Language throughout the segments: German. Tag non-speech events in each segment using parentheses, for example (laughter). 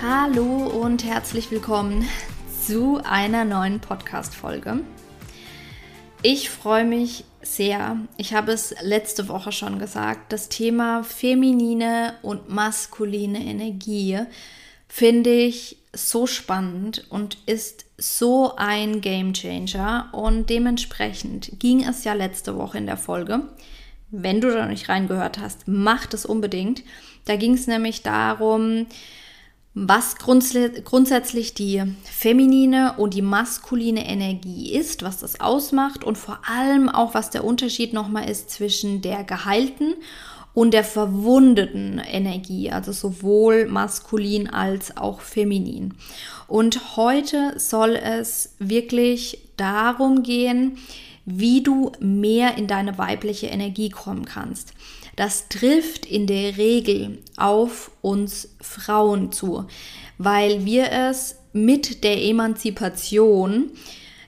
Hallo und herzlich willkommen zu einer neuen Podcast-Folge. Ich freue mich sehr. Ich habe es letzte Woche schon gesagt. Das Thema feminine und maskuline Energie finde ich so spannend und ist so ein Game Changer. Und dementsprechend ging es ja letzte Woche in der Folge. Wenn du da noch nicht reingehört hast, mach das unbedingt. Da ging es nämlich darum, was grundsätzlich die feminine und die maskuline Energie ist, was das ausmacht und vor allem auch, was der Unterschied nochmal ist zwischen der geheilten und der verwundeten Energie, also sowohl maskulin als auch feminin. Und heute soll es wirklich darum gehen, wie du mehr in deine weibliche Energie kommen kannst. Das trifft in der Regel auf uns Frauen zu, weil wir es mit der Emanzipation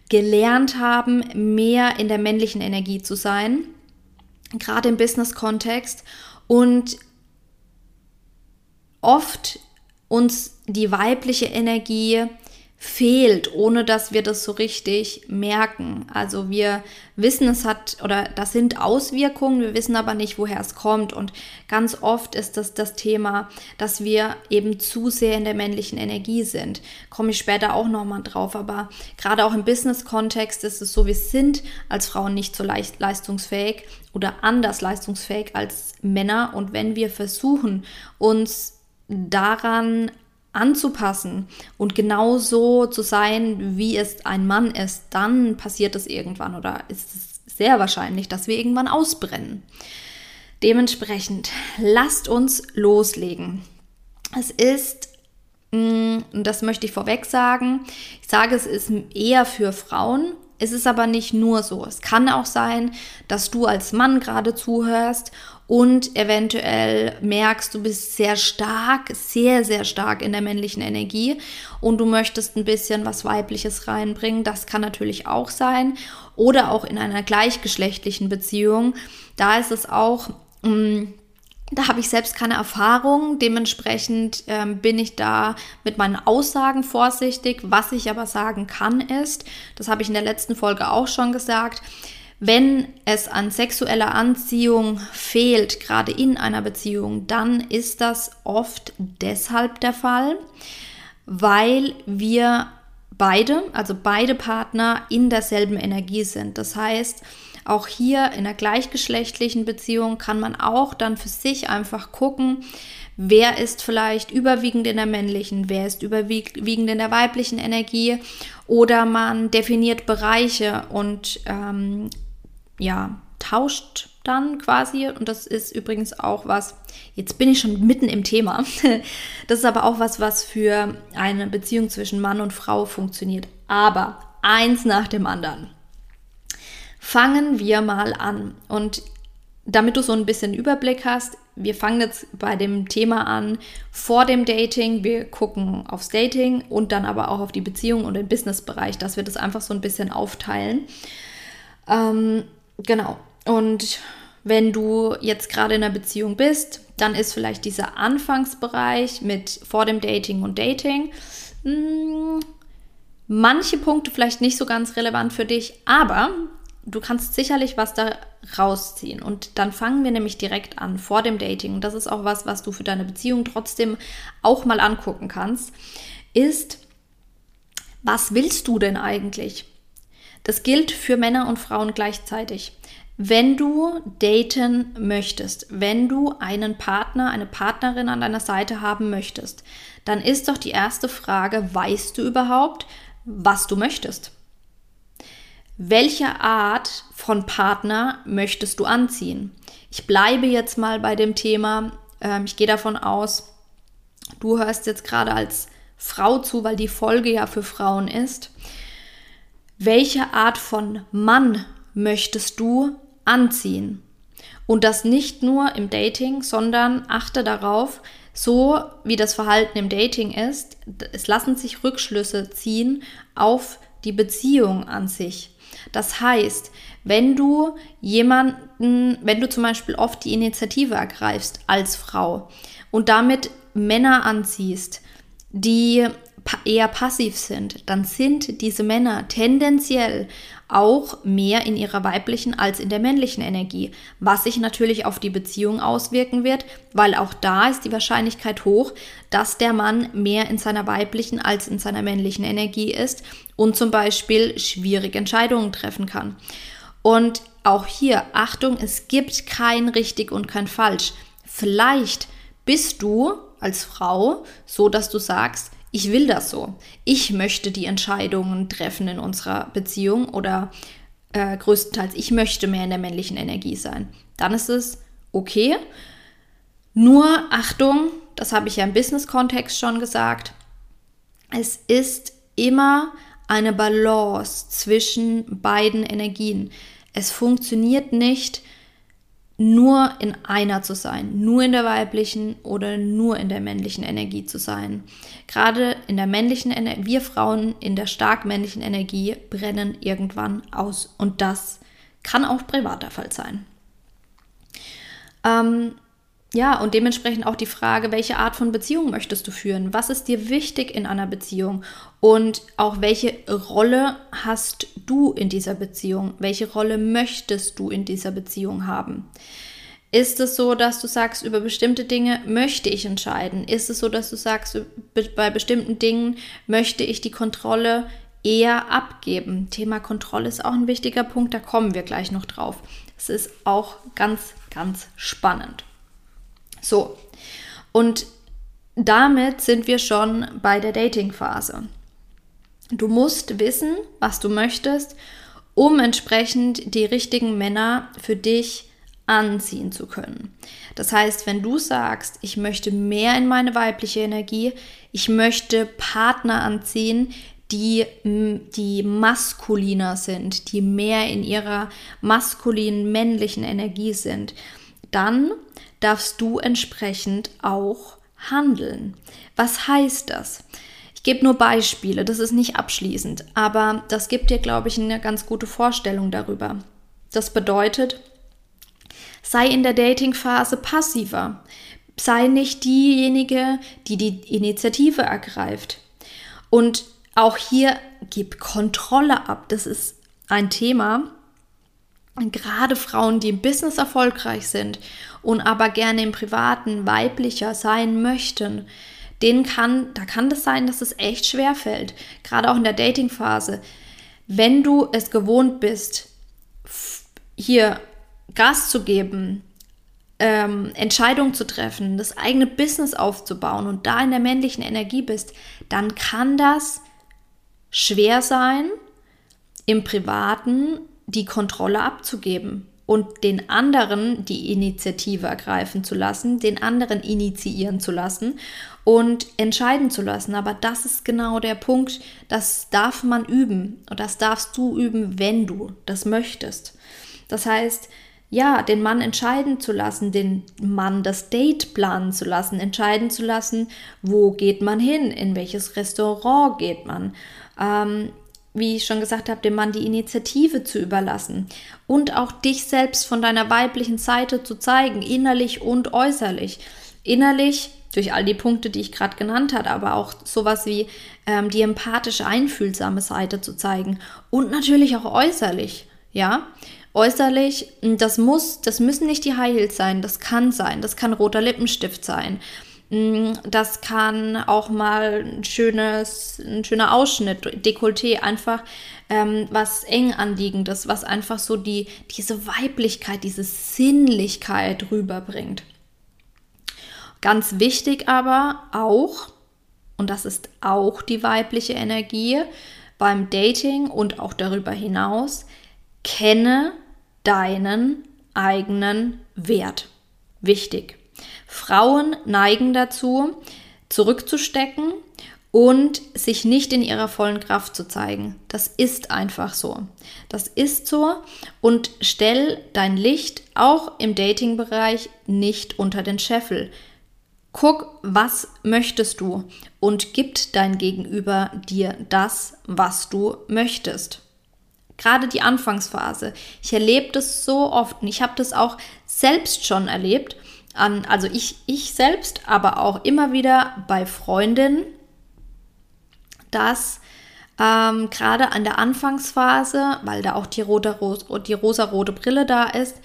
gelernt haben, mehr in der männlichen Energie zu sein gerade im Business-Kontext. Und oft uns die weibliche Energie fehlt, ohne dass wir das so richtig merken. Also wir wissen, es hat oder das sind Auswirkungen, wir wissen aber nicht, woher es kommt. Und ganz oft ist das das Thema, dass wir eben zu sehr in der männlichen Energie sind. Komme ich später auch nochmal drauf. Aber gerade auch im Business-Kontext ist es so, wir sind als Frauen nicht so leicht leistungsfähig oder anders leistungsfähig als Männer. Und wenn wir versuchen, uns daran anzupassen und genauso zu sein, wie es ein Mann ist, dann passiert es irgendwann oder ist es sehr wahrscheinlich, dass wir irgendwann ausbrennen. Dementsprechend, lasst uns loslegen. Es ist, mm, und das möchte ich vorweg sagen, ich sage, es ist eher für Frauen, es ist aber nicht nur so. Es kann auch sein, dass du als Mann gerade zuhörst und eventuell merkst, du bist sehr stark, sehr, sehr stark in der männlichen Energie und du möchtest ein bisschen was Weibliches reinbringen. Das kann natürlich auch sein. Oder auch in einer gleichgeschlechtlichen Beziehung. Da ist es auch. Mm, da habe ich selbst keine Erfahrung, dementsprechend ähm, bin ich da mit meinen Aussagen vorsichtig. Was ich aber sagen kann ist, das habe ich in der letzten Folge auch schon gesagt, wenn es an sexueller Anziehung fehlt, gerade in einer Beziehung, dann ist das oft deshalb der Fall, weil wir beide, also beide Partner in derselben Energie sind. Das heißt, auch hier in einer gleichgeschlechtlichen Beziehung kann man auch dann für sich einfach gucken, wer ist vielleicht überwiegend in der männlichen, wer ist überwiegend in der weiblichen Energie oder man definiert Bereiche und ähm, ja, tauscht dann quasi. Und das ist übrigens auch was, jetzt bin ich schon mitten im Thema. (laughs) Das ist aber auch was, was für eine Beziehung zwischen Mann und Frau funktioniert. Aber eins nach dem anderen. Fangen wir mal an. Und damit du so ein bisschen Überblick hast, wir fangen jetzt bei dem Thema an vor dem Dating. Wir gucken aufs Dating und dann aber auch auf die Beziehung und den Businessbereich, dass wir das einfach so ein bisschen aufteilen. Ähm, Genau. Und wenn du jetzt gerade in einer Beziehung bist, dann ist vielleicht dieser Anfangsbereich mit vor dem Dating und Dating mh, hm, manche Punkte vielleicht nicht so ganz relevant für dich, aber du kannst sicherlich was da rausziehen. Und dann fangen wir nämlich direkt an vor dem Dating. Und das ist auch was, was du für deine Beziehung trotzdem auch mal angucken kannst, ist, was willst du denn eigentlich? Das gilt für Männer und Frauen gleichzeitig. Wenn du daten möchtest, wenn du einen Partner, eine Partnerin an deiner Seite haben möchtest, dann ist doch die erste Frage, weißt du überhaupt, was du möchtest? welche Art von Partner möchtest du anziehen? Ich bleibe jetzt mal bei dem Thema. Ähm, ich gehe davon aus, du hörst jetzt gerade als Frau zu, weil die Folge ja für Frauen ist. Welche Art von Mann möchtest du anziehen? Und das nicht nur im Dating, sondern achte darauf, so wie das Verhalten im Dating ist, es lassen sich Rückschlüsse ziehen auf die Beziehung an sich. Das heißt, wenn du jemanden, wenn du zum Beispiel oft die Initiative ergreifst als Frau und damit Männer anziehst, die eher passiv sind, dann sind diese Männer tendenziell auch mehr in ihrer weiblichen als in der männlichen Energie, was sich natürlich auf die Beziehung auswirken wird, weil auch da ist die Wahrscheinlichkeit hoch, dass der Mann mehr in seiner weiblichen als in seiner männlichen Energie ist und zum Beispiel schwierige Entscheidungen treffen kann. Und auch hier, Achtung, es gibt kein richtig und kein falsch. Vielleicht bist du als Frau so, dass du sagst, ich will das so. Ich möchte die Entscheidungen treffen in unserer Beziehung oder äh, größtenteils, ich möchte mehr in der männlichen Energie sein. Dann ist es okay. Nur Achtung, das habe ich ja im Business-Kontext schon gesagt, es ist immer eine Balance zwischen beiden Energien. Es funktioniert nicht, nur in einer zu sein, nur in der weiblichen oder nur in der männlichen Energie zu sein. Gerade in der männlichen Energie, wir Frauen in der stark männlichen Energie brennen irgendwann aus und das kann auch privater Fall sein. Ähm, ja, und dementsprechend auch die Frage, welche Art von Beziehung möchtest du führen? Was ist dir wichtig in einer Beziehung? Und auch welche Rolle hast du in dieser Beziehung? Welche Rolle möchtest du in dieser Beziehung haben? Ist es so, dass du sagst, über bestimmte Dinge möchte ich entscheiden? Ist es so, dass du sagst, bei bestimmten Dingen möchte ich die Kontrolle eher abgeben? Thema Kontrolle ist auch ein wichtiger Punkt, da kommen wir gleich noch drauf. Es ist auch ganz, ganz spannend. So, und damit sind wir schon bei der Dating-Phase. Du musst wissen, was du möchtest, um entsprechend die richtigen Männer für dich anziehen zu können. Das heißt, wenn du sagst, ich möchte mehr in meine weibliche Energie, ich möchte Partner anziehen, die, die maskuliner sind, die mehr in ihrer maskulinen, männlichen Energie sind, dann darfst du entsprechend auch handeln. Was heißt das? Ich gebe nur Beispiele, das ist nicht abschließend, aber das gibt dir, glaube ich, eine ganz gute Vorstellung darüber. Das bedeutet, sei in der Dating-Phase passiver. Sei nicht diejenige, die die Initiative ergreift. Und auch hier gib Kontrolle ab. Das ist ein Thema, gerade Frauen, die im Business erfolgreich sind und aber gerne im Privaten weiblicher sein möchten, denen kann, da kann das sein, dass es echt schwer fällt. Gerade auch in der Dating-Phase. Wenn du es gewohnt bist, hier Gas zu geben, ähm, Entscheidungen zu treffen, das eigene Business aufzubauen und da in der männlichen Energie bist, dann kann das schwer sein, im Privaten die Kontrolle abzugeben und den anderen die Initiative ergreifen zu lassen, den anderen initiieren zu lassen und entscheiden zu lassen. Aber das ist genau der Punkt, das darf man üben und das darfst du üben, wenn du das möchtest. Das heißt, ja, den Mann entscheiden zu lassen, den Mann das Date planen zu lassen, entscheiden zu lassen, wo geht man hin, in welches Restaurant geht man, ähm, wie ich schon gesagt habe, dem Mann die Initiative zu überlassen und auch dich selbst von deiner weiblichen Seite zu zeigen, innerlich und äußerlich. Innerlich durch all die Punkte, die ich gerade genannt habe, aber auch sowas wie ähm, die empathische, einfühlsame Seite zu zeigen und natürlich auch äußerlich, ja. Äußerlich, das muss, das müssen nicht die High Heels sein, das kann sein, das kann roter Lippenstift sein das kann auch mal ein, schönes, ein schöner Ausschnitt, Dekolleté, einfach ähm, was eng anliegendes, was einfach so die, diese Weiblichkeit, diese Sinnlichkeit rüberbringt. Ganz wichtig aber auch, und das ist auch die weibliche Energie, beim Dating und auch darüber hinaus, kenne deinen eigenen Wert. Wichtig. Frauen neigen dazu, zurückzustecken und sich nicht in ihrer vollen Kraft zu zeigen. Das ist einfach so. Das ist so und stell dein Licht auch im Dating-Bereich nicht unter den Scheffel. Guck, was möchtest du und gibt dein Gegenüber dir das, was du möchtest. Gerade die Anfangsphase. Ich erlebe das so oft und ich habe das auch selbst schon erlebt. An, also ich, ich selbst, aber auch immer wieder bei Freundinnen, dass ähm, gerade an der Anfangsphase, weil da auch die, rote, die rosa-rote Brille da ist,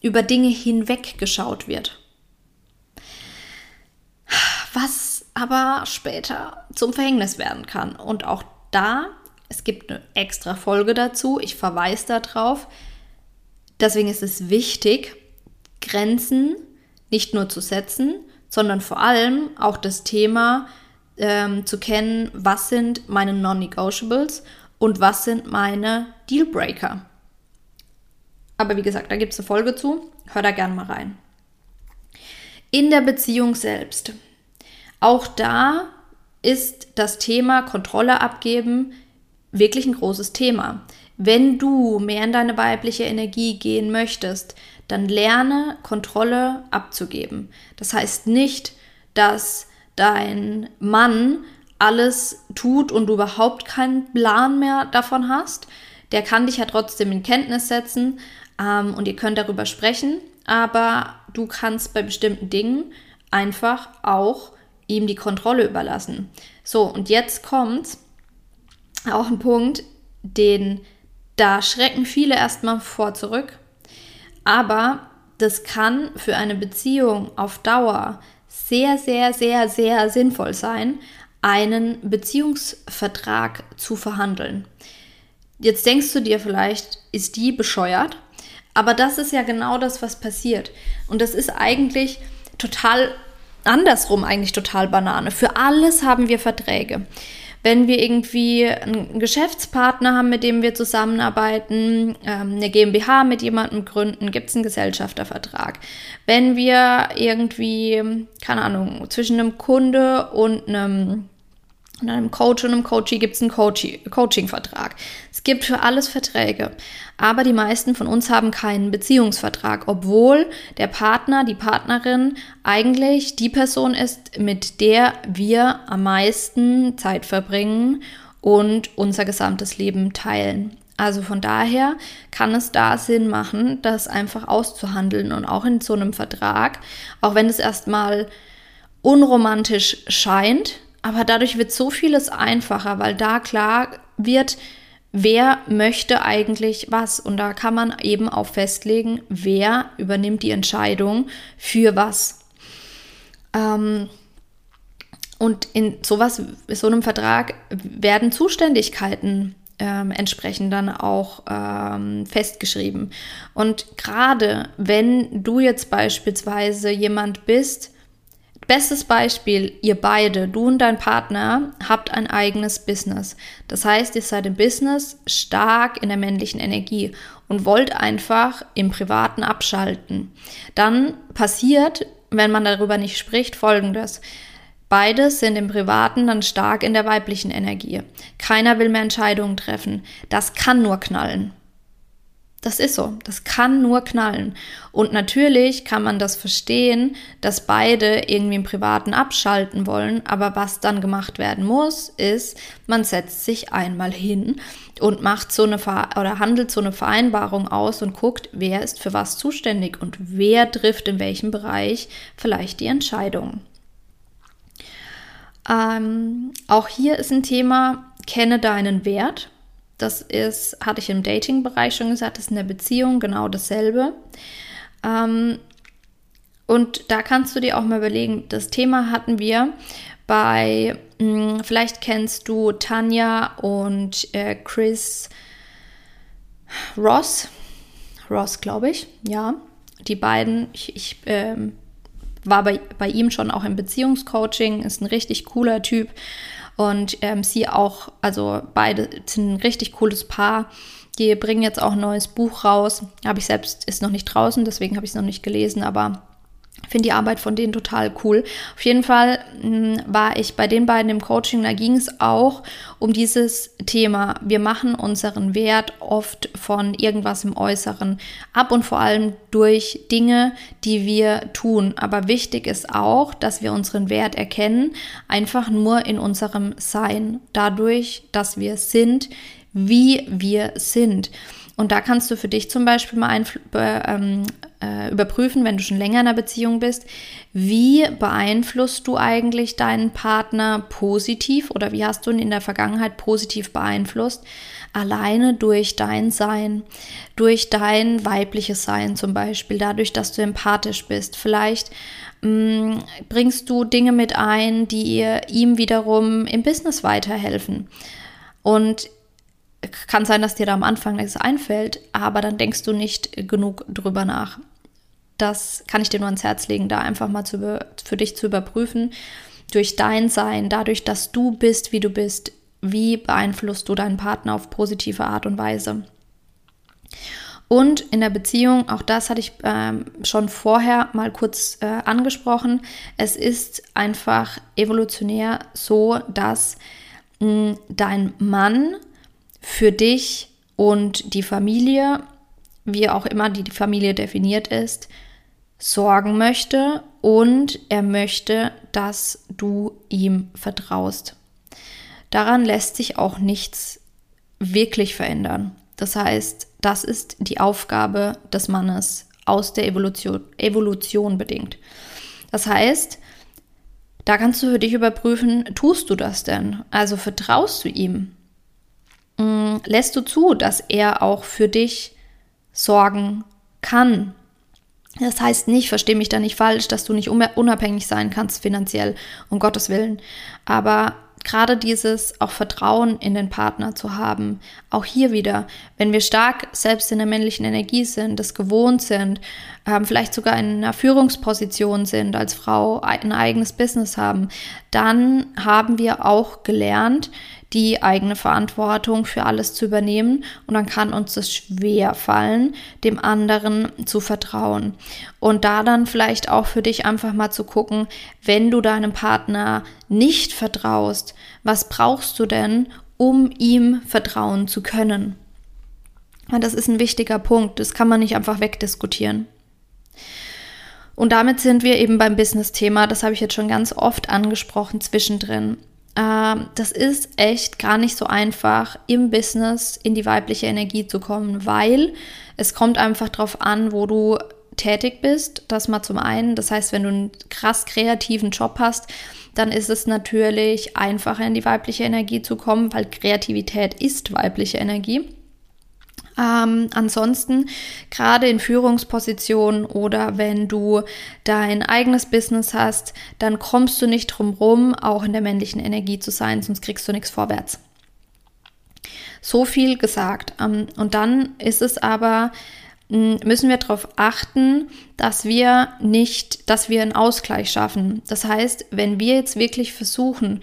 über Dinge hinweggeschaut wird. Was aber später zum Verhängnis werden kann. Und auch da, es gibt eine extra Folge dazu, ich verweise darauf. Deswegen ist es wichtig, Grenzen nicht nur zu setzen, sondern vor allem auch das Thema ähm, zu kennen, was sind meine Non-Negotiables und was sind meine Dealbreaker. Aber wie gesagt, da gibt es eine Folge zu. Hör da gerne mal rein. In der Beziehung selbst. Auch da ist das Thema Kontrolle abgeben wirklich ein großes Thema. Wenn du mehr in deine weibliche Energie gehen möchtest, dann lerne Kontrolle abzugeben. Das heißt nicht, dass dein Mann alles tut und du überhaupt keinen Plan mehr davon hast. Der kann dich ja trotzdem in Kenntnis setzen ähm, und ihr könnt darüber sprechen, aber du kannst bei bestimmten Dingen einfach auch ihm die Kontrolle überlassen. So, und jetzt kommt auch ein Punkt, den da schrecken viele erstmal vor zurück. Aber das kann für eine Beziehung auf Dauer sehr, sehr, sehr, sehr sinnvoll sein, einen Beziehungsvertrag zu verhandeln. Jetzt denkst du dir vielleicht, ist die bescheuert? Aber das ist ja genau das, was passiert. Und das ist eigentlich total andersrum, eigentlich total Banane. Für alles haben wir Verträge wenn wir irgendwie einen Geschäftspartner haben, mit dem wir zusammenarbeiten, ähm, eine GmbH mit jemandem gründen, gibt es einen Gesellschaftervertrag. Wenn wir irgendwie, keine Ahnung, zwischen einem Kunde und einem und einem Coach und einem Coachie gibt es einen Coaching-Vertrag. Es gibt für alles Verträge. Aber die meisten von uns haben keinen Beziehungsvertrag, obwohl der Partner, die Partnerin eigentlich die Person ist, mit der wir am meisten Zeit verbringen und unser gesamtes Leben teilen. Also von daher kann es da Sinn machen, das einfach auszuhandeln und auch in so einem Vertrag, auch wenn es erstmal unromantisch scheint, aber dadurch wird so vieles einfacher, weil da klar wird, wer möchte eigentlich was. Und da kann man eben auch festlegen, wer übernimmt die Entscheidung für was. Ähm, und in sowas, so einem Vertrag werden Zuständigkeiten ähm, entsprechend dann auch ähm, festgeschrieben. Und gerade wenn du jetzt beispielsweise jemand bist, Bestes Beispiel, ihr beide, du und dein Partner, habt ein eigenes Business. Das heißt, ihr seid im Business stark in der männlichen Energie und wollt einfach im Privaten abschalten. Dann passiert, wenn man darüber nicht spricht, folgendes. Beide sind im Privaten dann stark in der weiblichen Energie. Keiner will mehr Entscheidungen treffen. Das kann nur knallen. Das ist so. Das kann nur knallen. Und natürlich kann man das verstehen, dass beide irgendwie im Privaten abschalten wollen. Aber was dann gemacht werden muss, ist, man setzt sich einmal hin und macht so eine oder handelt so eine Vereinbarung aus und guckt, wer ist für was zuständig und wer trifft in welchem Bereich vielleicht die Entscheidung. Ähm, auch hier ist ein Thema, kenne deinen Wert. Das ist, hatte ich im Dating-Bereich schon gesagt, das ist in der Beziehung genau dasselbe. Ähm, und da kannst du dir auch mal überlegen, das Thema hatten wir bei, mh, hm, vielleicht kennst du Tanja und äh, Chris Ross. Ross, glaube ich, ja. Die beiden, ich, ich ähm, war bei, bei ihm schon auch im Beziehungscoaching, ist ein richtig cooler Typ. Und ähm, sie auch, also beide sind ein richtig cooles Paar. Die bringen jetzt auch ein neues Buch raus. Habe ich selbst, ist noch nicht draußen, deswegen habe ich es noch nicht gelesen, aber finde die Arbeit von denen total cool. Auf jeden Fall mh, hm, war ich bei den beiden im Coaching, da ging es auch um dieses Thema. Wir machen unseren Wert oft von irgendwas im Äußeren ab und vor allem durch Dinge, die wir tun. Aber wichtig ist auch, dass wir unseren Wert erkennen, einfach nur in unserem Sein, dadurch, dass wir sind, wie wir sind. Und da kannst du für dich zum Beispiel mal ähm, äh, überprüfen, wenn du schon länger in einer Beziehung bist, wie beeinflusst du eigentlich deinen Partner positiv oder wie hast du ihn in der Vergangenheit positiv beeinflusst? Alleine durch dein Sein, durch dein weibliches Sein zum Beispiel, dadurch, dass du empathisch bist. Vielleicht mh, mm, bringst du Dinge mit ein, die ihm wiederum im Business weiterhelfen. Und kann sein, dass dir da am Anfang nichts einfällt, aber dann denkst du nicht genug drüber nach. Das kann ich dir nur ans Herz legen, da einfach mal zu, für dich zu überprüfen. Durch dein Sein, dadurch, dass du bist, wie du bist, wie beeinflusst du deinen Partner auf positive Art und Weise. Und in der Beziehung, auch das hatte ich ähm, schon vorher mal kurz äh, angesprochen, es ist einfach evolutionär so, dass mh, dein Mann für dich und die Familie, wie auch immer die Familie definiert ist, sorgen möchte und er möchte, dass du ihm vertraust. Daran lässt sich auch nichts wirklich verändern. Das heißt, das ist die Aufgabe des Mannes aus der Evolution, Evolution bedingt. Das heißt, da kannst du für dich überprüfen, tust du das denn? Also vertraust du ihm? Mm, lässt du zu, dass er auch für dich sorgen kann. Das heißt nicht, verstehe mich da nicht falsch, dass du nicht unabhängig sein kannst finanziell, um Gottes Willen. Aber gerade dieses auch Vertrauen in den Partner zu haben, auch hier wieder, wenn wir stark selbst in der männlichen Energie sind, das gewohnt sind, ähm, vielleicht sogar in einer Führungsposition sind, als Frau ein eigenes Business haben, dann haben wir auch gelernt, die eigene Verantwortung für alles zu übernehmen und dann kann uns es schwer fallen, dem anderen zu vertrauen. Und da dann vielleicht auch für dich einfach mal zu gucken, wenn du deinem Partner nicht vertraust, was brauchst du denn, um ihm vertrauen zu können? Das ist ein wichtiger Punkt, das kann man nicht einfach wegdiskutieren. Und damit sind wir eben beim Business-Thema, das habe ich jetzt schon ganz oft angesprochen zwischendrin. Ähm, das ist echt gar nicht so einfach, im Business in die weibliche Energie zu kommen, weil es kommt einfach darauf an, wo du tätig bist. Das mal zum einen. Das heißt, wenn du einen krass kreativen Job hast, dann ist es natürlich einfacher, in die weibliche Energie zu kommen, weil Kreativität ist weibliche Energie. Ähm, ansonsten, gerade in Führungspositionen oder wenn du dein eigenes Business hast, dann kommst du nicht drum rum, auch in der männlichen Energie zu sein, sonst kriegst du nichts vorwärts. So viel gesagt. Ähm, und dann ist es aber müssen wir darauf achten, dass wir nicht, dass wir einen Ausgleich schaffen. Das heißt, wenn wir jetzt wirklich versuchen,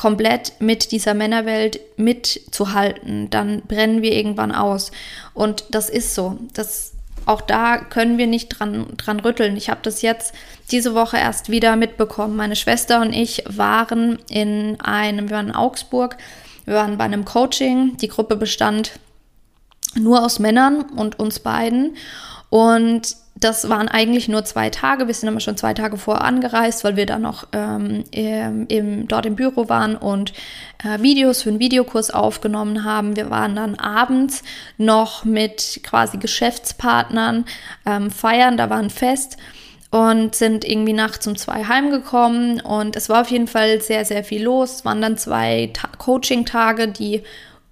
komplett mit dieser Männerwelt mitzuhalten, dann brennen wir irgendwann aus. Und das ist so. Das, auch da können wir nicht dran, dran rütteln. Ich habe das jetzt diese Woche erst wieder mitbekommen. Meine Schwester und ich waren in einem, wir waren in Augsburg, wir waren bei einem Coaching. Die Gruppe bestand nur aus Männern und uns beiden. Und das waren eigentlich nur zwei Tage. Wir sind aber schon zwei Tage vorher angereist, weil wir dann noch ähm, im, dort im Büro waren und äh, Videos für einen Videokurs aufgenommen haben. Wir waren dann abends noch mit quasi Geschäftspartnern ähm, feiern. Da war ein Fest und sind irgendwie nachts um zwei heimgekommen. Und es war auf jeden Fall sehr, sehr viel los. Es waren dann zwei Coaching-Tage, die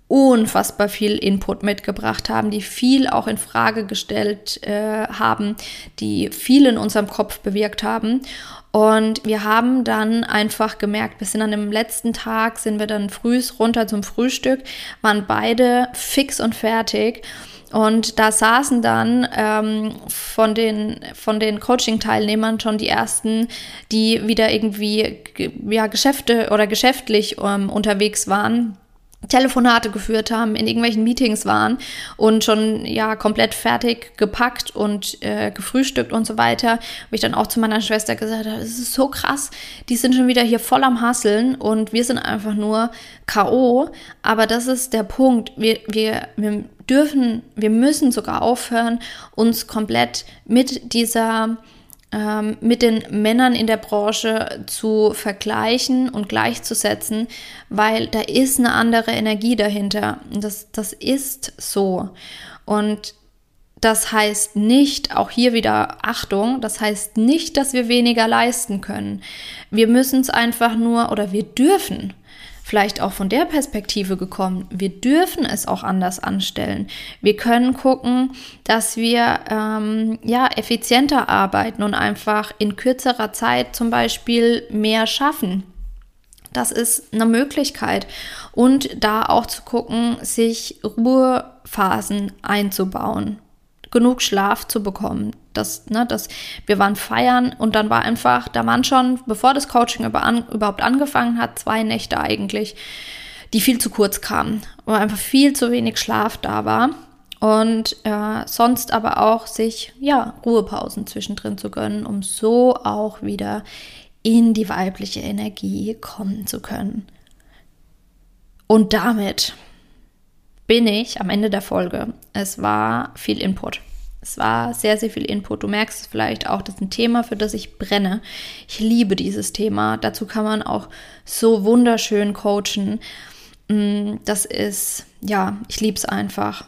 unfassbar viel Input mitgebracht haben, die viel auch in Frage gestellt äh, haben, die viel in unserem Kopf bewirkt haben. Und wir haben dann einfach gemerkt, wir sind an dem letzten Tag, sind wir dann früh runter zum Frühstück, waren beide fix und fertig Und da saßen dann ähm, von den, von den Coaching-Teilnehmern schon die ersten, die wieder irgendwie ja, Geschäfte oder geschäftlich ähm, unterwegs waren Telefonate geführt haben, in irgendwelchen Meetings waren und schon ja komplett fertig gepackt und äh, gefrühstückt und so weiter, wo ich dann auch zu meiner Schwester gesagt habe, es ist so krass, die sind schon wieder hier voll am Hasseln und wir sind einfach nur KO. Aber das ist der Punkt. Wir, wir, wir dürfen, wir müssen sogar aufhören, uns komplett mit dieser ähm, mit den Männern in der Branche zu vergleichen und gleichzusetzen, weil da ist eine andere Energie dahinter. Das, das ist so. Und das heißt nicht, auch hier wieder Achtung, das heißt nicht, dass wir weniger leisten können. Wir müssen es einfach nur oder wir dürfen vielleicht auch von der Perspektive gekommen. Wir dürfen es auch anders anstellen. Wir können gucken, dass wir ähm, ja effizienter arbeiten und einfach in kürzerer Zeit zum Beispiel mehr schaffen. Das ist eine Möglichkeit. Und da auch zu gucken, sich Ruhephasen einzubauen genug Schlaf zu bekommen. Das, ne, das, wir waren feiern und dann war einfach, da waren schon, bevor das Coaching über an, überhaupt angefangen hat, zwei Nächte eigentlich, die viel zu kurz kamen, wo einfach viel zu wenig Schlaf da war. Und äh, sonst aber auch sich, ja, Ruhepausen zwischendrin zu gönnen, um so auch wieder in die weibliche Energie kommen zu können. Und damit bin ich am Ende der Folge. Es war viel Input. Es war sehr, sehr viel Input. Du merkst es vielleicht auch, das ist ein Thema, für das ich brenne. Ich liebe dieses Thema. Dazu kann man auch so wunderschön coachen. Mm, das ist, ja, ich liebe es einfach.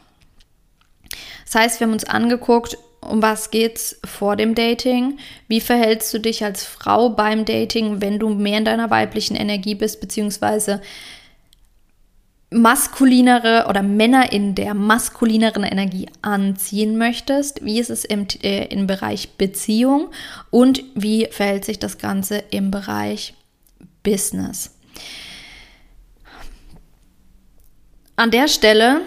Das heißt, wir haben uns angeguckt, um was geht's vor dem Dating? Wie verhältst du dich als Frau beim Dating, wenn du mehr in deiner weiblichen Energie bist, beziehungsweise maskulinere oder Männer in der maskulineren Energie anziehen möchtest? Wie ist es im, äh, im Bereich Beziehung und wie verhält sich das Ganze im Bereich Business? An der Stelle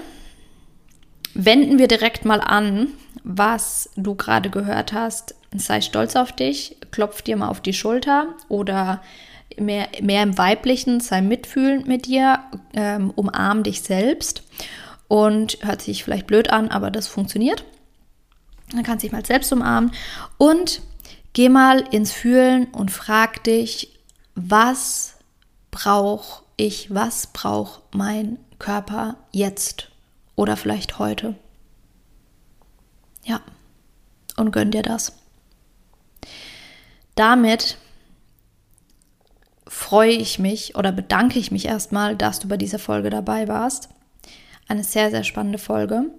wenden wir direkt mal an, was du gerade gehört hast. Sei stolz auf dich, klopf dir mal auf die Schulter oder mehr, mehr im Weiblichen, sei mitfühlend mit dir, ähm, umarm dich selbst und hört sich vielleicht blöd an, aber das funktioniert. Dann kannst du dich mal selbst umarmen und geh mal ins Fühlen und frag dich, was brauche ich, was braucht mein Körper jetzt oder vielleicht heute? Ja, und gönn dir das. Damit freue ich mich oder bedanke ich mich erstmal, dass du bei dieser Folge dabei warst. Eine sehr, sehr spannende Folge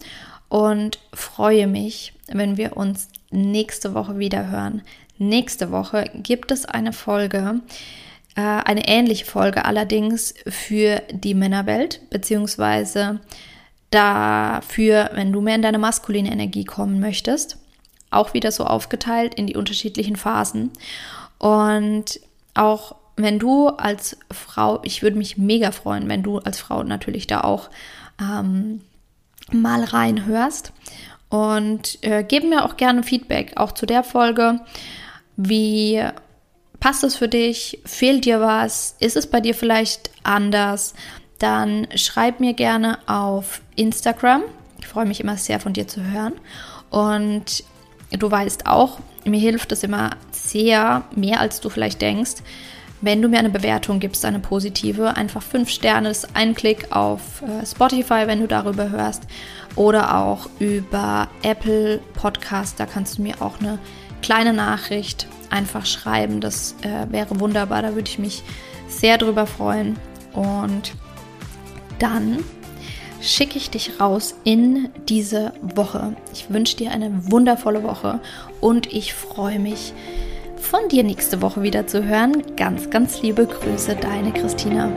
und freue mich, wenn wir uns nächste Woche wieder hören. Nächste Woche gibt es eine Folge, äh, eine ähnliche Folge allerdings für die Männerwelt, beziehungsweise dafür, wenn du mehr in deine maskuline Energie kommen möchtest. Auch wieder so aufgeteilt in die unterschiedlichen Phasen. Und auch wenn du als Frau, ich würde mich mega freuen, wenn du als Frau natürlich da auch ähm, mal reinhörst. Und äh, gib mir auch gerne Feedback, auch zu der Folge. Wie passt es für dich? Fehlt dir was? Ist es bei dir vielleicht anders? Dann schreib mir gerne auf Instagram. Ich freue mich immer sehr von dir zu hören. Und du weißt auch, mir hilft es immer sehr, mehr als du vielleicht denkst, wenn du mir eine Bewertung gibst, eine positive, einfach fünf Sterne, das ist ein Klick auf äh, Spotify, wenn du darüber hörst, oder auch über Apple Podcast, da kannst du mir auch eine kleine Nachricht einfach schreiben. Das äh, wäre wunderbar, da würde ich mich sehr drüber freuen. Und dann schicke ich dich raus in diese Woche. Ich wünsche dir eine wundervolle Woche und ich freue mich, von dir nächste Woche wieder zu hören. Ganz, ganz liebe Grüße, deine Christina.